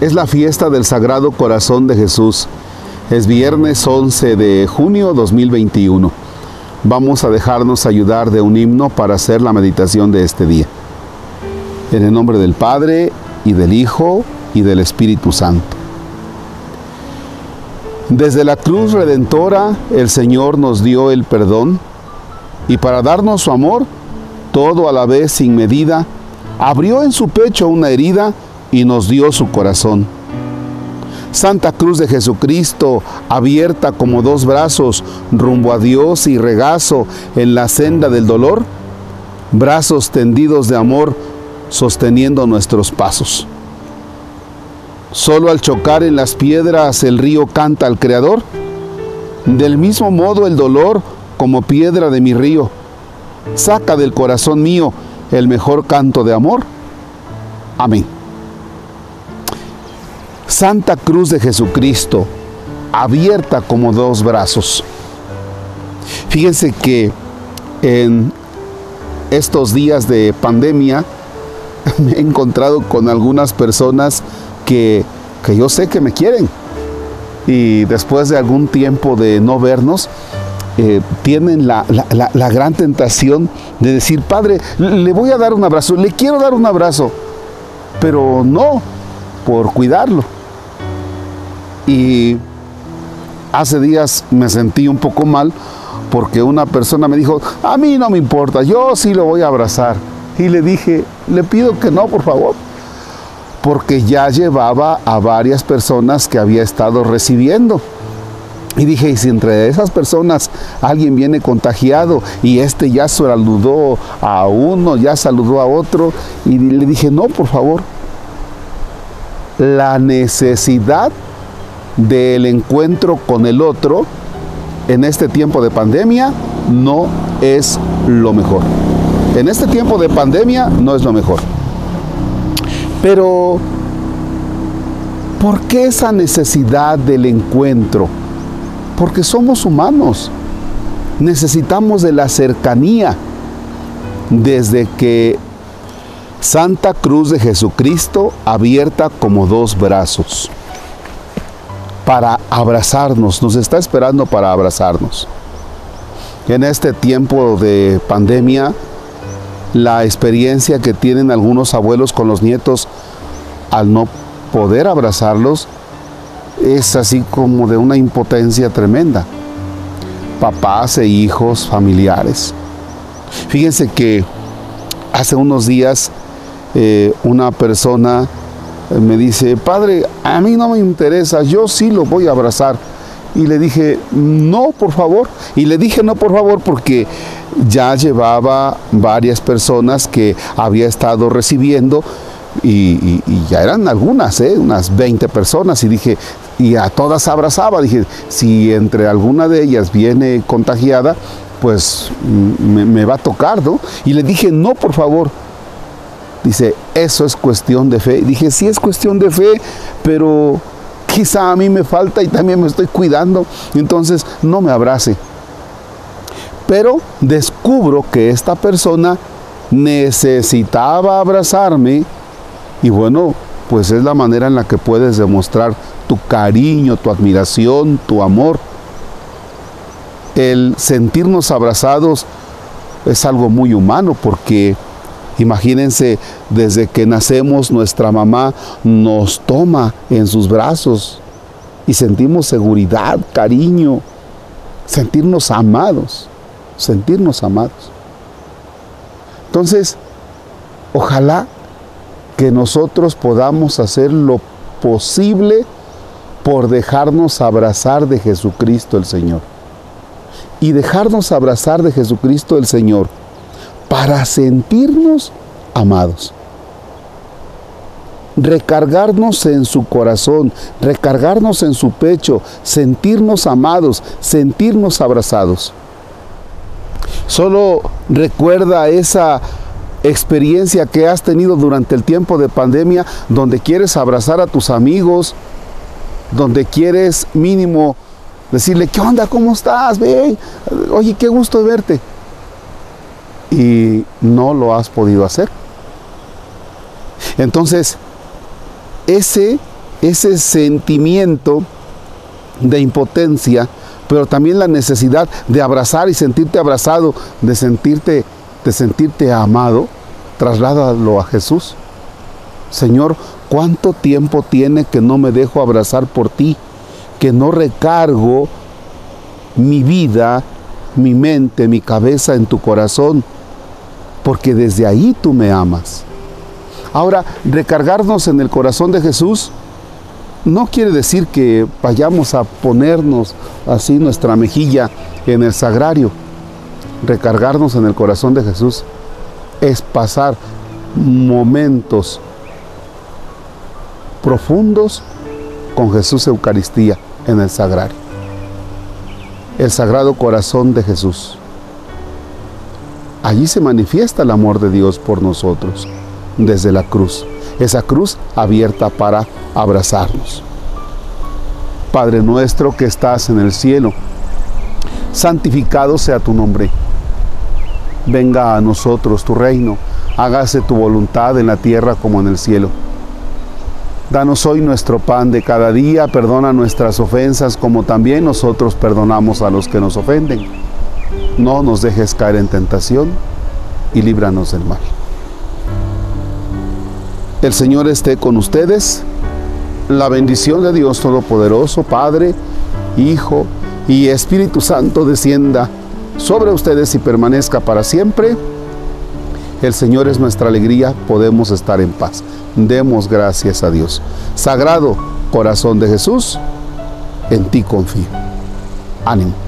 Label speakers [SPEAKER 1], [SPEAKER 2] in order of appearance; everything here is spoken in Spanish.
[SPEAKER 1] es la fiesta del Sagrado Corazón de Jesús. Es viernes 11 de junio 2021. Vamos a dejarnos ayudar de un himno para hacer la meditación de este día. En el nombre del Padre y del Hijo y del Espíritu Santo. Desde la cruz redentora el Señor nos dio el perdón y para darnos su amor, todo a la vez sin medida, abrió en su pecho una herida y nos dio su corazón. Santa Cruz de Jesucristo, abierta como dos brazos rumbo a Dios y regazo en la senda del dolor, brazos tendidos de amor sosteniendo nuestros pasos. Solo al chocar en las piedras el río canta al Creador. Del mismo modo el dolor, como piedra de mi río, saca del corazón mío el mejor canto de amor. Amén. Santa Cruz de Jesucristo, abierta como dos brazos. Fíjense que en estos días de pandemia me he encontrado con algunas personas que, yo sé que me quieren. Y después de algún tiempo de no vernos, eh, tienen la, la, gran tentación de decir, Padre, le voy a dar un abrazo, le quiero dar un abrazo, pero no por cuidarlo. Y hace días me sentí un poco mal porque una persona me dijo, a mí no me importa, yo sí lo voy a abrazar. Y le dije, le pido que no, por favor porque ya llevaba a varias personas que había estado recibiendo. Y dije, y si entre esas personas alguien viene contagiado y este ya saludó a uno, ya saludó a otro, y le dije, no, por favor, la necesidad del encuentro con el otro en este tiempo de pandemia no es lo mejor. En este tiempo de pandemia no es lo mejor. Pero, ¿por qué esa necesidad del encuentro? Porque somos humanos. Necesitamos de la cercanía. Desde que Santa Cruz de Jesucristo abierta como dos brazos para abrazarnos, nos está esperando para abrazarnos. En este tiempo de pandemia, la experiencia que tienen algunos abuelos con los nietos al no poder abrazarlos es así como de una impotencia tremenda. Papás e hijos, familiares. Fíjense que hace unos días eh, una persona me dice, padre, a mí no me interesa, yo sí lo voy a abrazar. Y le dije, no, por favor. Y le dije, no, por favor, porque ya llevaba varias personas que había estado recibiendo y, ya eran algunas, ¿eh? unas 20 personas, y dije, y a todas abrazaba, dije, si entre alguna de ellas viene contagiada, pues me, me va a tocar, ¿no? Y le dije, no, por favor. Dice, eso es cuestión de fe. dije, sí es cuestión de fe, pero quizá a mí me falta y también me estoy cuidando, entonces no me abrace. Pero descubro que esta persona necesitaba abrazarme y bueno, pues es la manera en la que puedes demostrar tu cariño, tu admiración, tu amor. El sentirnos abrazados es algo muy humano porque imagínense, desde que nacemos nuestra mamá nos toma en sus brazos y sentimos seguridad, cariño, sentirnos amados sentirnos amados. Entonces, ojalá que nosotros podamos hacer lo posible por dejarnos abrazar de Jesucristo el Señor. Y dejarnos abrazar de Jesucristo el Señor para sentirnos amados. Recargarnos en su corazón, recargarnos en su pecho, sentirnos amados, sentirnos abrazados. Solo recuerda esa experiencia que has tenido durante el tiempo de pandemia donde quieres abrazar a tus amigos, donde quieres mínimo decirle, ¿qué onda? ¿Cómo estás? Ven, oye, qué gusto verte. Y no lo has podido hacer. Entonces, ese ese sentimiento de impotencia, pero también la necesidad de abrazar y sentirte abrazado, de sentirte, de sentirte amado, trasládalo a Jesús. Señor, ¿cuánto tiempo tiene que no me dejo abrazar por ti? Que no recargo mi vida, mi mente, mi cabeza en tu corazón, porque desde ahí tú me amas. Ahora, recargarnos en el corazón de Jesús no quiere decir que vayamos a ponernos así nuestra mejilla en el sagrario. Recargarnos en el corazón de Jesús es pasar momentos profundos con Jesús Eucaristía en el sagrario. El sagrado corazón de Jesús. Allí se manifiesta el amor de Dios por nosotros desde la cruz. Esa cruz abierta para abrazarnos. Padre nuestro que estás en el cielo, santificado sea tu nombre. Venga a nosotros tu reino, hágase tu voluntad en la tierra como en el cielo. Danos hoy nuestro pan de cada día, perdona nuestras ofensas como también nosotros perdonamos a los que nos ofenden. No nos dejes caer en tentación y líbranos del mal. El Señor esté con ustedes. La bendición de Dios Todopoderoso, Padre, Hijo y Espíritu Santo descienda sobre ustedes y permanezca para siempre. El Señor es nuestra alegría, podemos estar en paz. Demos gracias a Dios. Sagrado corazón de Jesús, en ti confío. Ánimo.